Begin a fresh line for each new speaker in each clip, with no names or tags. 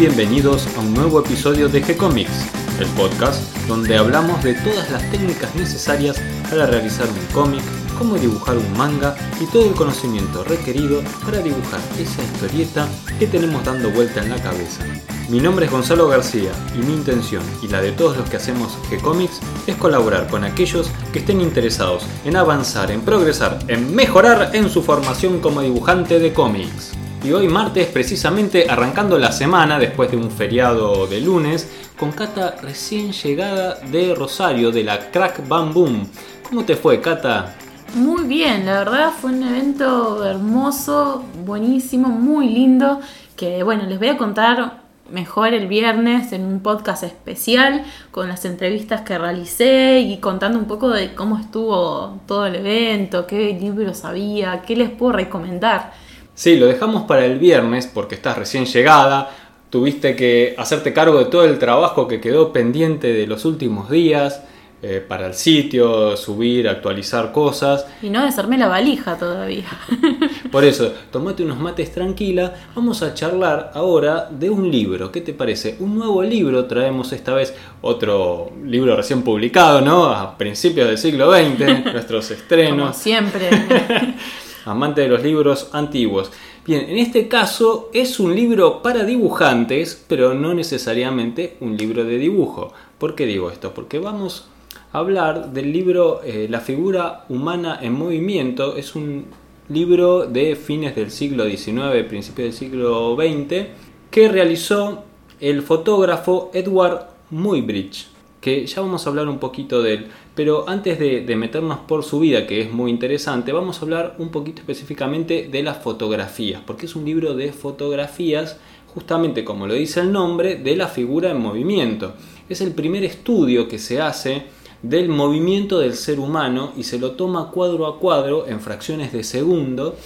Bienvenidos a un nuevo episodio de G-Comics, el podcast donde hablamos de todas las técnicas necesarias para realizar un cómic, cómo dibujar un manga y todo el conocimiento requerido para dibujar esa historieta que tenemos dando vuelta en la cabeza. Mi nombre es Gonzalo García y mi intención y la de todos los que hacemos G-Comics es colaborar con aquellos que estén interesados en avanzar, en progresar, en mejorar en su formación como dibujante de cómics. Y hoy martes, precisamente arrancando la semana después de un feriado de lunes, con Cata recién llegada de Rosario, de la Crack Bam Boom. ¿Cómo te fue, Cata?
Muy bien, la verdad fue un evento hermoso, buenísimo, muy lindo, que bueno, les voy a contar mejor el viernes en un podcast especial con las entrevistas que realicé y contando un poco de cómo estuvo todo el evento, qué libros había, qué les puedo recomendar.
Sí, lo dejamos para el viernes porque estás recién llegada, tuviste que hacerte cargo de todo el trabajo que quedó pendiente de los últimos días. Eh, para el sitio, subir, actualizar cosas.
Y no desarmé la valija todavía.
Por eso, tomate unos mates tranquila. Vamos a charlar ahora de un libro. ¿Qué te parece? Un nuevo libro. Traemos esta vez otro libro recién publicado, ¿no? A principios del siglo XX, nuestros estrenos.
Como siempre.
Amante de los libros antiguos. Bien, en este caso es un libro para dibujantes, pero no necesariamente un libro de dibujo. ¿Por qué digo esto? Porque vamos hablar del libro eh, La figura humana en movimiento. Es un libro de fines del siglo XIX, principios del siglo XX, que realizó el fotógrafo Edward Muybridge, que ya vamos a hablar un poquito de él. Pero antes de, de, meternos por su vida, que es muy interesante, vamos a hablar un poquito específicamente de las fotografías, porque es un libro de fotografías, justamente como lo dice el nombre, de la figura en movimiento. Es el primer estudio que se hace del movimiento del ser humano y se lo toma cuadro a cuadro en fracciones de segundo,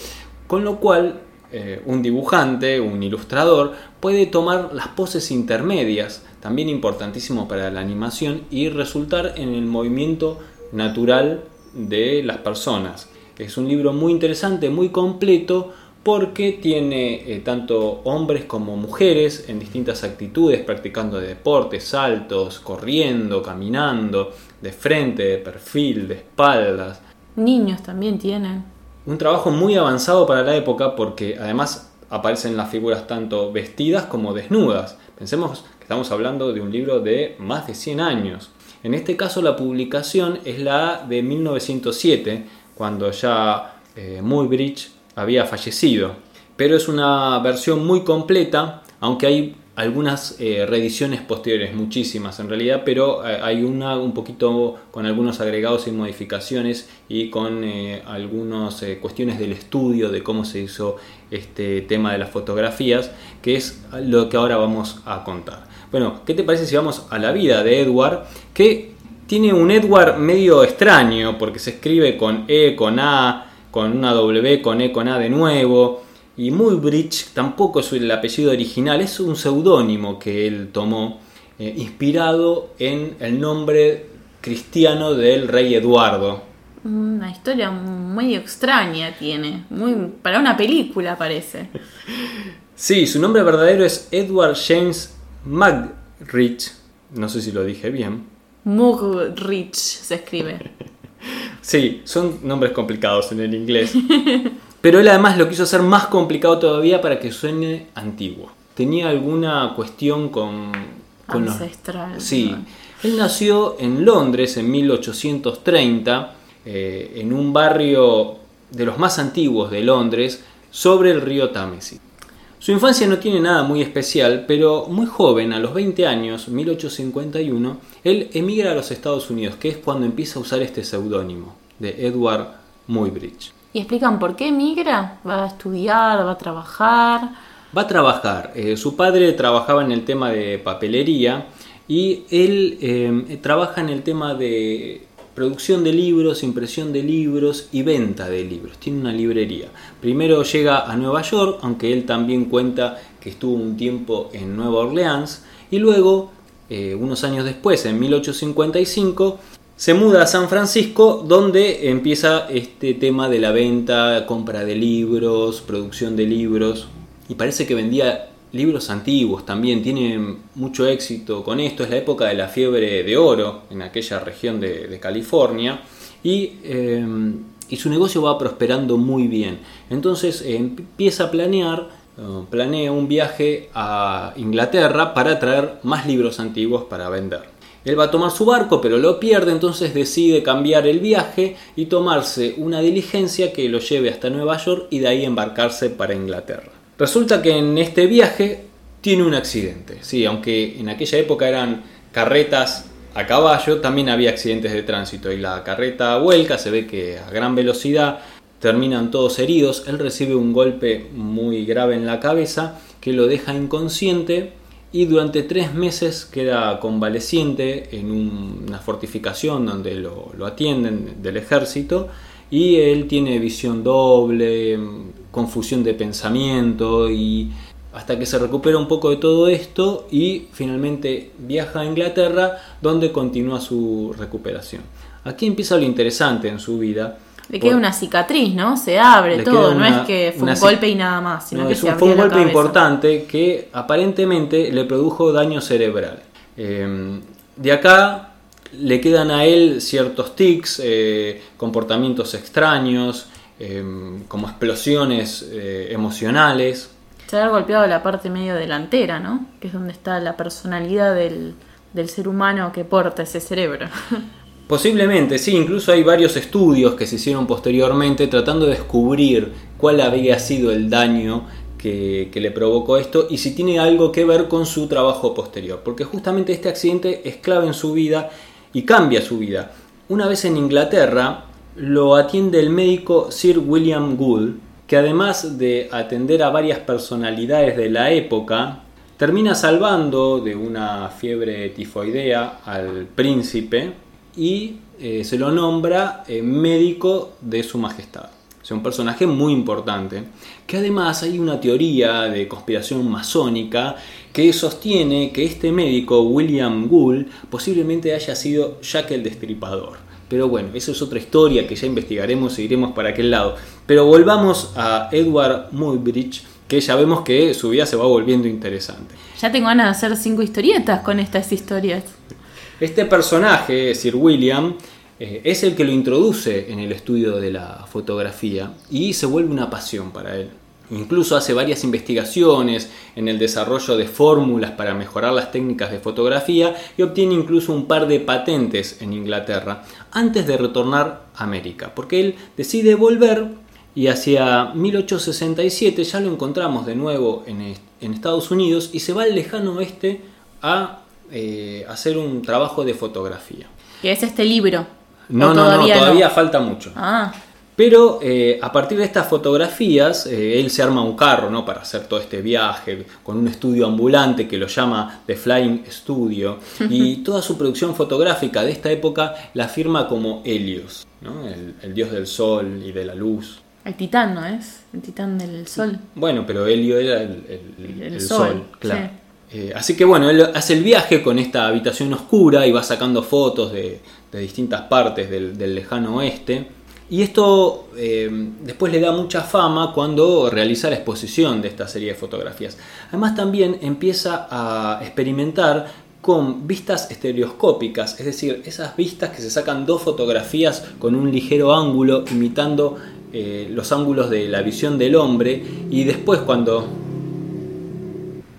con lo cual eh, un dibujante, un ilustrador, puede tomar las poses intermedias, también importantísimo para la animación, y resultar en el movimiento natural de las personas. Es un libro muy interesante, muy completo, porque tiene eh, tanto hombres como mujeres en distintas actitudes, practicando deportes, saltos, corriendo, caminando, de frente, de perfil, de espaldas.
Niños también tienen.
Un trabajo muy avanzado para la época porque además aparecen las figuras tanto vestidas como desnudas. Pensemos que estamos hablando de un libro de más de 100 años. En este caso la publicación es la de 1907, cuando ya eh, Muybridge había fallecido. Pero es una versión muy completa, aunque hay algunas eh, reediciones posteriores, muchísimas en realidad, pero eh, hay una un poquito con algunos agregados y modificaciones y con eh, algunas cuestiones del estudio de cómo se hizo este tema de las fotografías, que es lo que ahora vamos a contar. Bueno, ¿qué te parece si vamos a la vida de Edward? Que tiene un Edward medio extraño, porque se escribe con E, con A, con una W, con E, con A de nuevo. Y Muybridge tampoco es el apellido original, es un seudónimo que él tomó, eh, inspirado en el nombre cristiano del rey Eduardo.
Una historia muy extraña tiene, muy para una película parece.
sí, su nombre verdadero es Edward James Mugridge, no sé si lo dije bien.
Mugridge se escribe.
Sí, son nombres complicados en el inglés. Pero él además lo quiso hacer más complicado todavía para que suene antiguo. Tenía alguna cuestión con... con
Ancestral.
Sí. Él nació en Londres en 1830, eh, en un barrio de los más antiguos de Londres, sobre el río Támesis. Su infancia no tiene nada muy especial, pero muy joven, a los 20 años, 1851, él emigra a los Estados Unidos, que es cuando empieza a usar este seudónimo de Edward Muybridge.
¿Y explican por qué emigra? ¿Va a estudiar? ¿Va a trabajar?
Va a trabajar. Eh, su padre trabajaba en el tema de papelería y él eh, trabaja en el tema de producción de libros, impresión de libros y venta de libros. Tiene una librería. Primero llega a Nueva York, aunque él también cuenta que estuvo un tiempo en Nueva Orleans, y luego, eh, unos años después, en 1855, se muda a San Francisco, donde empieza este tema de la venta, compra de libros, producción de libros, y parece que vendía libros antiguos también, tiene mucho éxito con esto, es la época de la fiebre de oro en aquella región de, California y, eh, y, su negocio va prosperando muy bien. Entonces eh, empieza a planear, planea un viaje a Inglaterra para traer más libros antiguos para vender. Él va a tomar su barco, pero lo pierde, entonces decide cambiar el viaje y tomarse una diligencia que lo lleve hasta Nueva York y de ahí embarcarse para Inglaterra. Resulta que en este viaje tiene un accidente. Sí, aunque en aquella época eran carretas a caballo, también había accidentes de tránsito y la carreta vuelca, se ve que a gran velocidad terminan todos heridos. Él recibe un golpe muy grave en la cabeza que lo deja inconsciente y durante tres meses queda convaleciente en una fortificación donde lo, atienden del ejército y él tiene visión doble, confusión de pensamiento y hasta que se recupera un poco de todo esto y finalmente viaja a Inglaterra donde continúa su recuperación. Aquí empieza lo interesante en su vida
le queda una cicatriz, ¿no? Se abre todo, no es que fue un golpe y nada más, sino que se
Fue un golpe importante que aparentemente le produjo daño cerebral. Em, de acá le quedan a él ciertos tics, eh, comportamientos extraños, em, como explosiones eh, emocionales.
Se ha golpeado la parte medio delantera, ¿no? Que es donde está la personalidad del, del ser humano que porta ese cerebro.
Posiblemente, sí, incluso hay varios estudios que se hicieron posteriormente tratando de descubrir cuál había sido el daño que, le provocó esto y si tiene algo que ver con su trabajo posterior, porque justamente este accidente es clave en su vida y cambia su vida. Una vez en Inglaterra lo atiende el médico Sir William Gould, que además de atender a varias personalidades de la época, termina salvando de una fiebre tifoidea al príncipe, y eh, se lo nombra eh, médico de su majestad. O sea, un personaje muy importante, que además hay una teoría de conspiración masónica que sostiene que este médico, William Gould, posiblemente haya sido Jack el Destripador. Pero bueno, eso es otra historia que ya investigaremos y iremos para aquel lado. Pero volvamos a Edward Muybridge, que ya vemos que su vida se va volviendo interesante.
Ya tengo ganas de hacer cinco historietas con estas historias.
Este personaje, Sir William, eh, es el que lo introduce en el estudio de la fotografía y se vuelve una pasión para él. Incluso hace varias investigaciones en el desarrollo de fórmulas para mejorar las técnicas de fotografía y obtiene incluso un par de patentes en Inglaterra antes de retornar a América, porque él decide volver y hacia 1867 ya lo encontramos de nuevo en, en Estados Unidos y se va al lejano oeste a eh, hacer un trabajo de fotografía.
¿Qué es este libro?
No, no, todavía no, todavía falta mucho.
Ah.
Pero eh, a partir de estas fotografías, eh, él se arma un carro ¿no? para hacer todo este viaje con un estudio ambulante que lo llama The Flying Studio. Y toda su producción fotográfica de esta época la firma como Helios, ¿no? el, dios del sol y de la luz.
El titán, ¿no es? El titán del sol.
Bueno, pero Helio era el, sol, claro. Eh, así que bueno, él hace el viaje con esta habitación oscura y va sacando fotos de, distintas partes del, lejano oeste. Y esto eh, después le da mucha fama cuando realiza la exposición de esta serie de fotografías. Además también empieza a experimentar con vistas estereoscópicas, es decir, esas vistas que se sacan dos fotografías con un ligero ángulo imitando eh, los ángulos de la visión del hombre y después cuando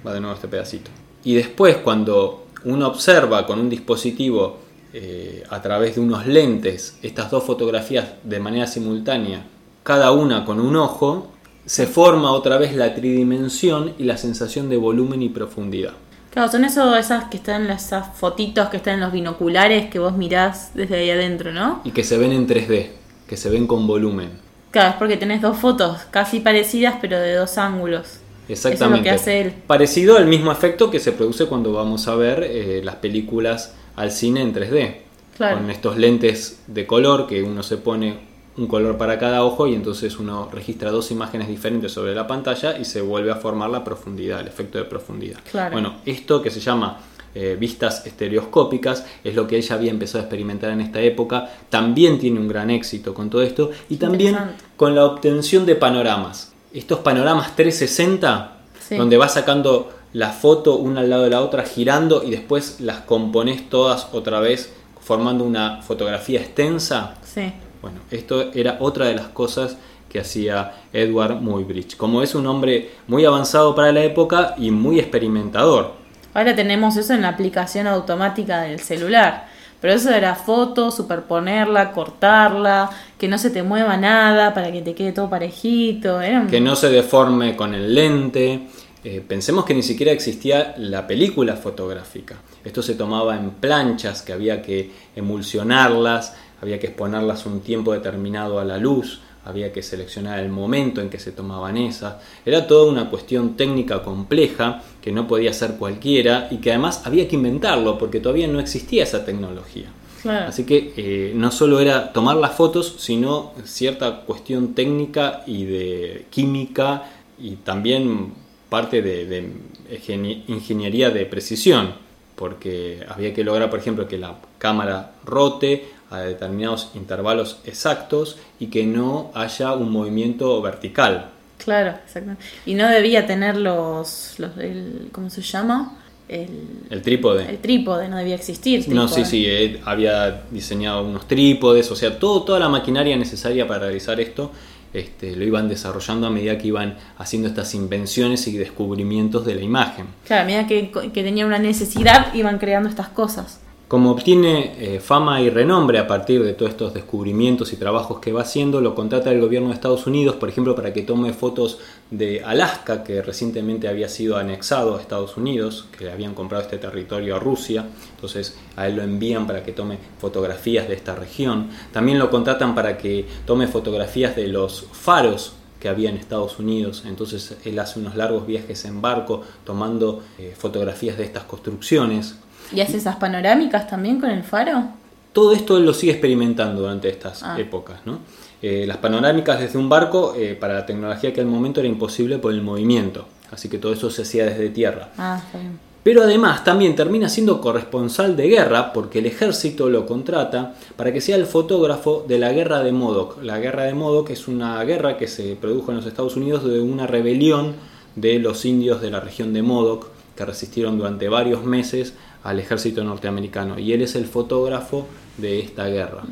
va de nuevo este pedacito. Y después cuando uno observa con un dispositivo eh, a través de unos lentes estas dos fotografías de manera simultánea, cada una con un ojo, se forma otra vez la tridimensión y la sensación de volumen y profundidad.
Claro, son eso, esas que están, esas fotitos que están en los binoculares que vos mirás desde ahí adentro, ¿no?
Y que se ven en 3D, que se ven con volumen.
Claro, es porque tenés dos fotos casi parecidas pero de dos ángulos.
Exactamente.
hace
Parecido al mismo efecto que se produce cuando vamos a ver eh, las películas al cine en 3D. Con estos lentes de color que uno se pone un color para cada ojo y entonces uno registra dos imágenes diferentes sobre la pantalla y se vuelve a formar la profundidad, el efecto de profundidad. Bueno, esto que se llama eh, vistas estereoscópicas es lo que ella había empezado a experimentar en esta época. También tiene un gran éxito con todo esto y también con la obtención de panoramas estos panoramas 360
Sí.
donde vas sacando la foto una al lado de la otra, girando y después las componés todas otra vez, formando una fotografía extensa.
Sí.
Bueno, esto era otra de las cosas que hacía Edward Muybridge. Como es un hombre muy avanzado para la época y muy experimentador.
Ahora tenemos eso en la aplicación automática del celular. Pero eso era foto, superponerla, cortarla, que no se te mueva nada para que te quede todo parejito.
Que no se deforme con el lente. Eh, pensemos que ni siquiera existía la película fotográfica. Esto se tomaba en planchas que había que emulsionarlas, había que exponerlas un tiempo determinado a la luz, había que seleccionar el momento en que se tomaban esas. Era toda una cuestión técnica compleja que no podía hacer cualquiera y que además había que inventarlo porque todavía no existía esa tecnología.
Claro.
Así que eh, no solo era tomar las fotos, sino cierta cuestión técnica y de química y también parte de, de ingenie- ingeniería de precisión, porque había que lograr, por ejemplo, que la cámara rote a determinados intervalos exactos y que no haya un movimiento vertical.
Claro, exactamente. Y no debía tener los, los el, ¿cómo se llama? El,
El trípode.
el trípode, no debía existir.
No, sí, sí, él había diseñado unos trípodes, o sea, todo, toda la maquinaria necesaria para realizar esto este, lo iban desarrollando a medida que iban haciendo estas invenciones y descubrimientos de la imagen.
Claro, a medida que, que tenía una necesidad, iban creando estas cosas.
Como obtiene eh, fama y renombre a partir de todos estos descubrimientos y trabajos que va haciendo, lo contrata el gobierno de Estados Unidos, por ejemplo, para que tome fotos de Alaska, que recientemente había sido anexado a Estados Unidos, que le habían comprado este territorio a Rusia. Entonces a él lo envían para que tome fotografías de esta región. También lo contratan para que tome fotografías de los faros que había en Estados Unidos. Entonces él hace unos largos viajes en barco tomando eh, fotografías de estas construcciones.
¿Y hace esas panorámicas también con el faro?
Todo esto él lo sigue experimentando durante estas
Ah.
épocas. ¿no? Eh, las panorámicas desde un barco, eh, para la tecnología que al momento era imposible por el movimiento. Así que todo eso se hacía desde tierra.
Ah, está bien.
Pero además también termina siendo corresponsal de guerra porque el ejército lo contrata para que sea el fotógrafo de la guerra de Modoc. La guerra de Modoc es una guerra que se produjo en los Estados Unidos de una rebelión de los indios de la región de Modoc que resistieron durante varios meses al ejército norteamericano y él es el fotógrafo de esta guerra.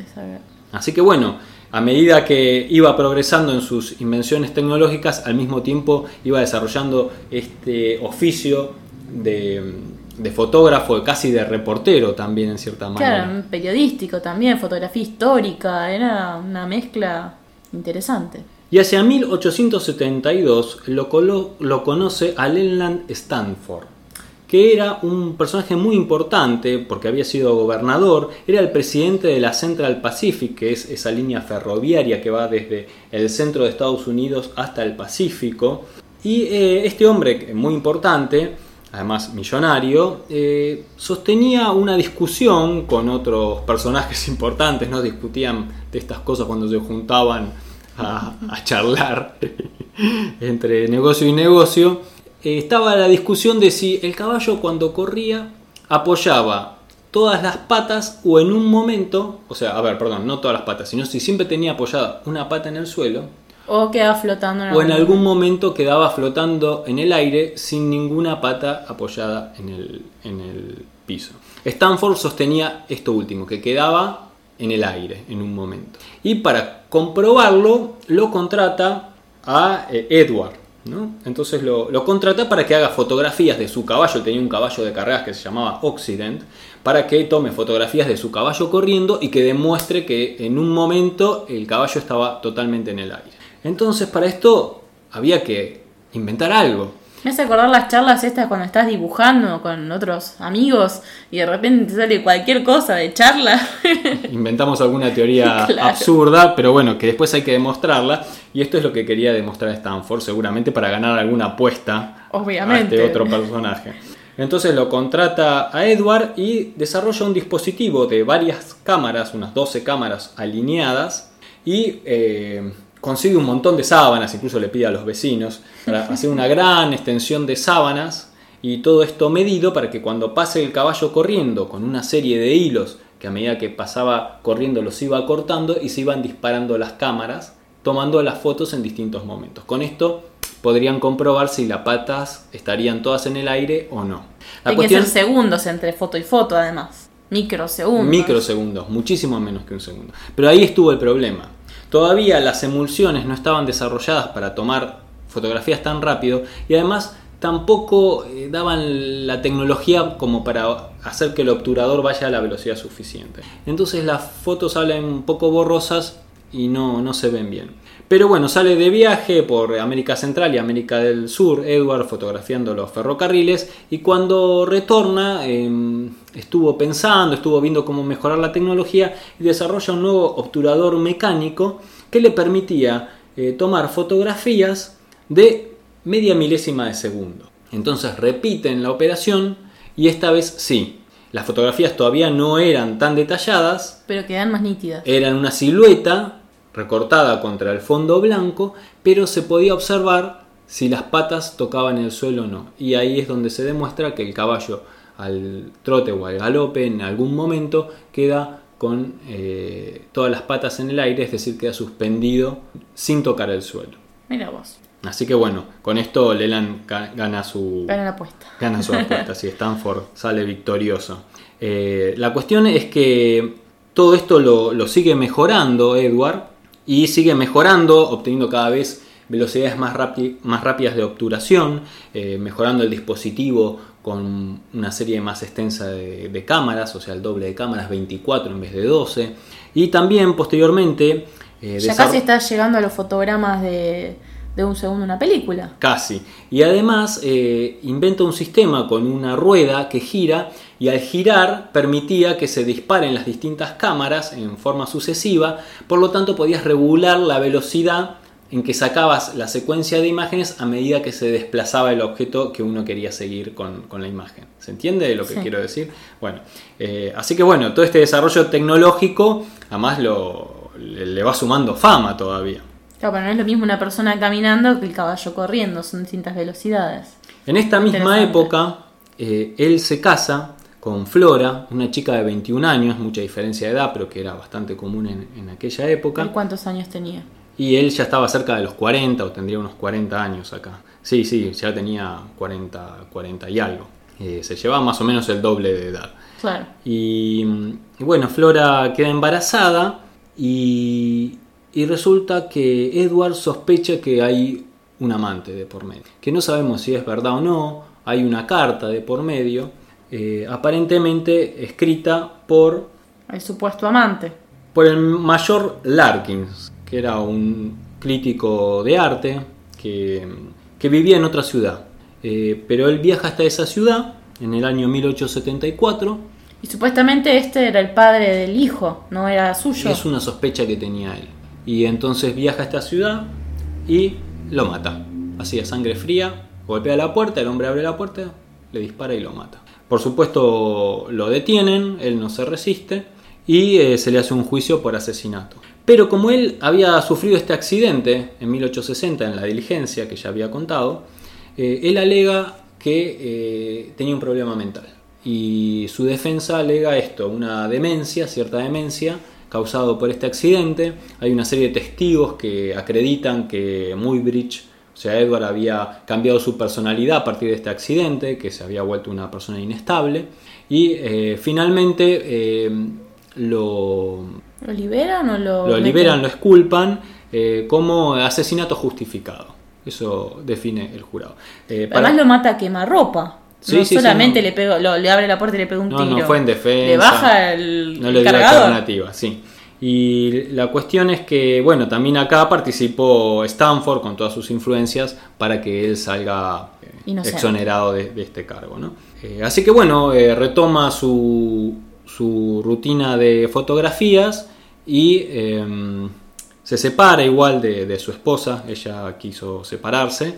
Así que bueno, a medida que iba progresando en sus invenciones tecnológicas, al mismo tiempo iba desarrollando este oficio de, de fotógrafo, casi de reportero también en cierta manera.
Claro, periodístico también, fotografía histórica, era una mezcla interesante.
Y hacia 1872 lo, colo- lo conoce a Leland Stanford, que era un personaje muy importante porque había sido gobernador, era el presidente de la Central Pacific, que es esa línea ferroviaria que va desde el centro de Estados Unidos hasta el Pacífico. Y eh, este hombre, muy importante, además millonario, eh, sostenía una discusión con otros personajes importantes, no discutían de estas cosas cuando se juntaban a charlar entre negocio y negocio, eh, estaba la discusión de si el caballo cuando corría apoyaba todas las patas o en un momento, o sea, a ver, perdón, no todas las patas, sino si siempre tenía apoyada una pata en el suelo
O queda flotando
o en algún momento quedaba flotando en el aire sin ninguna pata apoyada en el, en el piso. Stanford sostenía esto último, que quedaba en el aire en un momento. Y para comprobarlo, lo contrata a eh, Edward. ¿No? Entonces lo, lo contrata para que haga fotografías de su caballo. Tenía un caballo de carreras que se llamaba Occident. Para que tome fotografías de su caballo corriendo y que demuestre que en un momento el caballo estaba totalmente en el aire. Entonces para esto había que inventar algo.
Me hace acordar las charlas estas cuando estás dibujando con otros amigos y de repente te sale cualquier cosa de charla.
Inventamos alguna teoría
Claro.
absurda, pero bueno, que después hay que demostrarla. Y esto es lo que quería demostrar Stanford, seguramente para ganar alguna apuesta
Obviamente.
a este otro personaje. Entonces lo contrata a Edward y desarrolla un dispositivo de varias cámaras, unas 12 cámaras alineadas, y eh, consigue un montón de sábanas, incluso le pide a los vecinos, para hacer una gran extensión de sábanas, y todo esto medido para que cuando pase el caballo corriendo con una serie de hilos que a medida que pasaba corriendo los iba cortando y se iban disparando las cámaras tomando las fotos en distintos momentos. Con esto podrían comprobar si las patas estarían todas en el aire o no.
La Hay cuestión... que ser segundos entre foto y foto, además. Microsegundos.
Microsegundos, muchísimo menos que un segundo. Pero ahí estuvo el problema. Todavía las emulsiones no estaban desarrolladas para tomar fotografías tan rápido y además tampoco eh, daban la tecnología como para hacer que el obturador vaya a la velocidad suficiente. Entonces las fotos salen un poco borrosas y no, no se ven bien. Pero bueno, sale de viaje por América Central y América del Sur, Edward fotografiando los ferrocarriles y cuando retorna em, estuvo pensando, estuvo viendo cómo mejorar la tecnología y desarrolla un nuevo obturador mecánico que le permitía eh, tomar fotografías de media milésima de segundo. Entonces repiten la operación y esta vez sí. Las fotografías todavía no eran tan detalladas.
Pero quedan más nítidas.
Eran una silueta recortada contra el fondo blanco, pero se podía observar si las patas tocaban el suelo o no. Y ahí es donde se demuestra que el caballo al trote o al galope en algún momento queda con eh, todas las patas en el aire, es decir, queda suspendido sin tocar el suelo.
Mira vos.
Así que bueno, con esto Leland gana su,
gana la apuesta.
Gana su apuesta, si Stanford sale victorioso. Eh, la cuestión es que todo esto lo, sigue mejorando Edward y sigue mejorando, obteniendo cada vez velocidades más, más rápidas de obturación, eh, mejorando el dispositivo con una serie más extensa de, cámaras, o sea, el doble de cámaras, 24 en vez de 12. Y también posteriormente...
Eh, ya casi está llegando a los fotogramas de, de un segundo una película.
Casi. Y además eh, inventa un sistema con una rueda que gira y al girar permitía que se disparen las distintas cámaras en forma sucesiva, por lo tanto podías regular la velocidad en que sacabas la secuencia de imágenes a medida que se desplazaba el objeto que uno quería seguir con, la imagen. ¿Se entiende lo que quiero decir? Bueno, eh, así que bueno, todo este desarrollo tecnológico además lo, le va sumando fama todavía.
Claro, pero no es lo mismo una persona caminando que el caballo corriendo, son distintas velocidades.
En esta misma época, eh, él se casa con Flora, una chica de 21 años, mucha diferencia de edad, pero que era bastante común en, aquella época.
¿Y cuántos años tenía?
Y él ya estaba cerca de los 40 o tendría unos 40 años acá. Sí, sí, ya tenía 40, 40 y algo. Eh, se llevaba más o menos el doble de edad.
Claro.
y bueno, Flora queda embarazada y, y resulta que Edward sospecha que hay un amante de por medio. Que no sabemos si es verdad o no, hay una carta de por medio, eh, aparentemente escrita por...
El supuesto amante.
Por el mayor Larkins, que era un crítico de arte que, vivía en otra ciudad. Eh, pero él viaja hasta esa ciudad en el año 1874.
Y supuestamente este era el padre del hijo, no era suyo.
Es una sospecha que tenía él. Y entonces viaja a esta ciudad y lo mata. Así a sangre fría, golpea la puerta, el hombre abre la puerta, le dispara y lo mata. Por supuesto lo detienen, él no se resiste y eh, se le hace un juicio por asesinato. Pero como él había sufrido este accidente en 1860 en la diligencia que ya había contado, eh, él alega que eh, tenía un problema mental. Y su defensa alega esto, una demencia, cierta demencia, causado por este accidente. Hay una serie de testigos que acreditan que Muybridge, o sea, Edward había cambiado su personalidad a partir de este accidente, que se había vuelto una persona inestable. Y eh, finalmente eh, lo,
¿Lo liberan o lo.?
Lo liberan, lo esculpan eh, como asesinato justificado. Eso define el jurado.
Además lo mata a quemarropa. no solamente le pego, le abre la puerta y le pega un tiro.
No, fue en defensa.
Le baja el,
no le dio alternativa, sí. Y la cuestión es que, bueno, también acá participó Stanford con todas sus influencias para que él salga eh, exonerado de, este cargo, ¿no? Eh, así que bueno, eh, retoma su, su, rutina de fotografías y em, se separa igual de, de, su esposa, ella quiso separarse.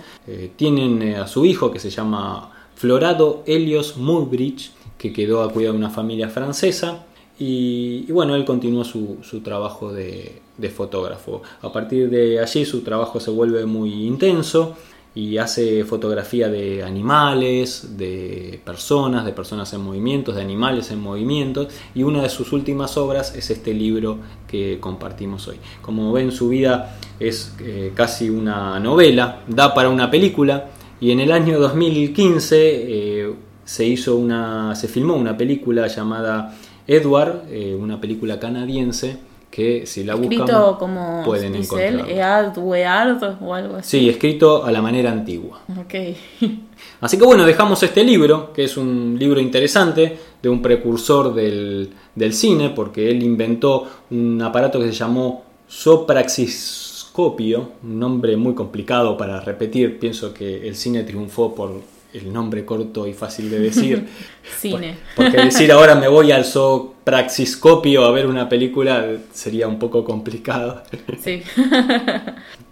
tienen a su hijo que se llama Florado Helios Mulbridge, que quedó a cuidar de una familia francesa. Y, bueno, él continuó su, trabajo de, fotógrafo. A partir de allí su trabajo se vuelve muy intenso y hace fotografía de animales, de personas, de personas en movimientos, de animales en movimientos y una de sus últimas obras es este libro que compartimos hoy. Como ven su vida es eh, casi una novela, da para una película y en el año 2015 eh, se hizo una, se filmó una película llamada Edward, eh, una película canadiense que si la buscan
como
pueden
Ead, Weard o algo así.
Sí, escrito a la manera antigua.
Ok.
Así que bueno, dejamos este libro, que es un libro interesante de un precursor del, del cine, porque él inventó un aparato que se llamó sopraxiscopio, un nombre muy complicado para repetir, pienso que el cine triunfó por el nombre corto y fácil de decir.
Cine.
Porque decir ahora me voy al praxiscopio a ver una película sería un poco complicado.
Sí.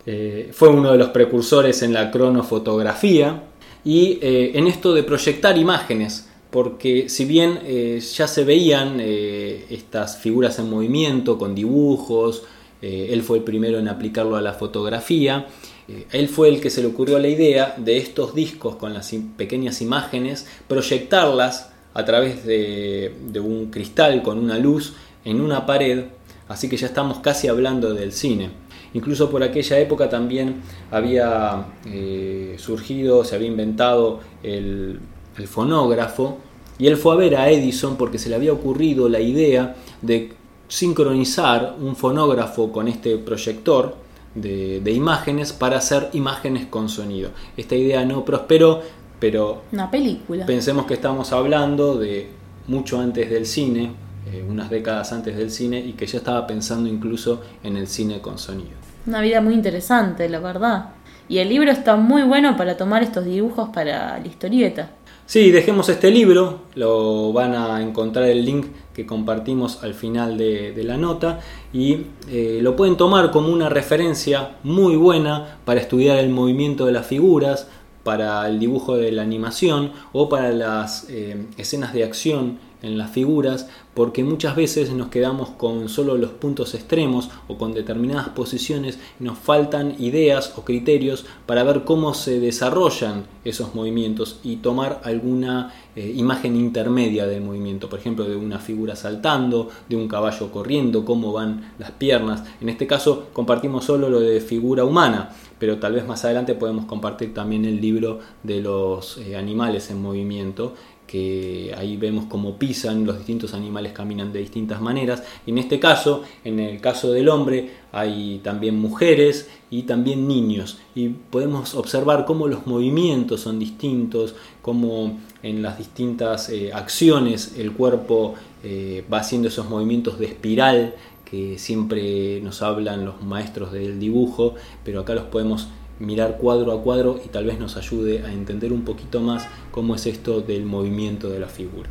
Eh, fue uno de los precursores en la cronofotografía y eh, en esto de proyectar imágenes. Porque si bien eh, ya se veían estas figuras en movimiento con dibujos, él fue el primero en aplicarlo a la fotografía, eh, él fue el que se le ocurrió la idea de estos discos con las pequeñas imágenes, proyectarlas a través de, un cristal con una luz en una pared, así que ya estamos casi hablando del cine. Incluso por aquella época también había eh, surgido, se había inventado el, el fonógrafo, y él fue a ver a Edison porque se le había ocurrido la idea de sincronizar un fonógrafo con este proyector de, imágenes para hacer imágenes con sonido. Esta idea no prosperó, pero
una película.
Pensemos que estamos hablando de mucho antes del cine, eh, unas décadas antes del cine, y que ya estaba pensando incluso en el cine con sonido.
Una vida muy interesante, la verdad. Y el libro está muy bueno para tomar estos dibujos para la historieta.
Sí, dejemos este libro, lo van a encontrar el link que compartimos al final de, la nota y eh, lo pueden tomar como una referencia muy buena para estudiar el movimiento de las figuras, para el dibujo de la animación o para las eh, escenas de acción en las figuras porque muchas veces nos quedamos con solo los puntos extremos o con determinadas posiciones y nos faltan ideas o criterios para ver cómo se desarrollan esos movimientos y tomar alguna eh, imagen intermedia del movimiento, por ejemplo de una figura saltando, de un caballo corriendo, cómo van las piernas. En este caso compartimos solo lo de figura humana, pero tal vez más adelante podemos compartir también el libro de los eh, animales en movimiento que ahí vemos cómo pisan, los distintos animales caminan de distintas maneras. En este caso, en el caso del hombre, hay también mujeres y también niños. Y podemos observar cómo los movimientos son distintos, cómo en las distintas eh, acciones el cuerpo eh, va haciendo esos movimientos de espiral que siempre nos hablan los maestros del dibujo, pero acá los podemos mirar cuadro a cuadro y tal vez nos ayude a entender un poquito más cómo es esto del movimiento de la figura.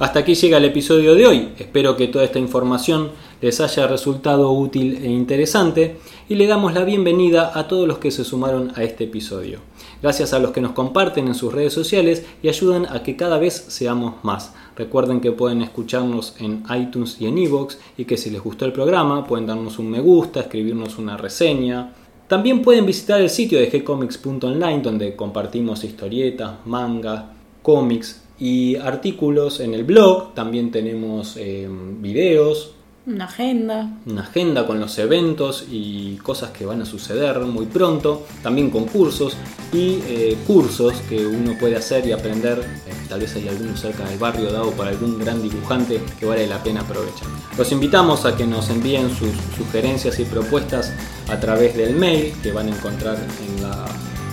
Hasta aquí llega el episodio de hoy. Espero que toda esta información les haya resultado útil e interesante y le damos la bienvenida a todos los que se sumaron a este episodio. Gracias a los que nos comparten en sus redes sociales y ayudan a que cada vez seamos más. Recuerden que pueden escucharnos en iTunes y en iVoox y que si les gustó el programa pueden darnos un me gusta, escribirnos una reseña, también pueden visitar el sitio de gcomics.online donde compartimos historietas, manga, cómics y artículos en el blog. También tenemos eh, videos,
una agenda.
Una agenda con los eventos y cosas que van a suceder muy pronto. También concursos y eh, cursos que uno puede hacer y aprender. Eh, tal vez hay alguno cerca del barrio dado por algún gran dibujante que vale la pena aprovechar. Los invitamos a que nos envíen sus sugerencias y propuestas a través del mail que van a encontrar en la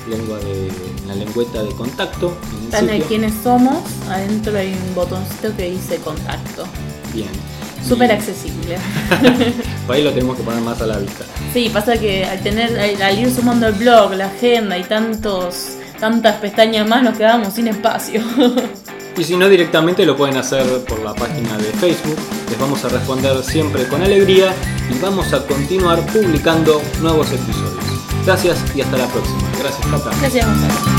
lengua de la lengüeta de contacto.
En el quiénes somos, adentro hay un botoncito que dice contacto.
Bien.
Súper accesible.
Por ahí lo tenemos que poner más a la vista.
Sí, pasa que al tener, al ir sumando el blog, la agenda y tantos, tantas pestañas más, nos quedamos sin espacio.
Y si no, directamente lo pueden hacer por la página de Facebook. Les vamos a responder siempre con alegría y vamos a continuar publicando nuevos episodios. Gracias y hasta la próxima. Gracias, Cata.
Gracias, Gonzalo.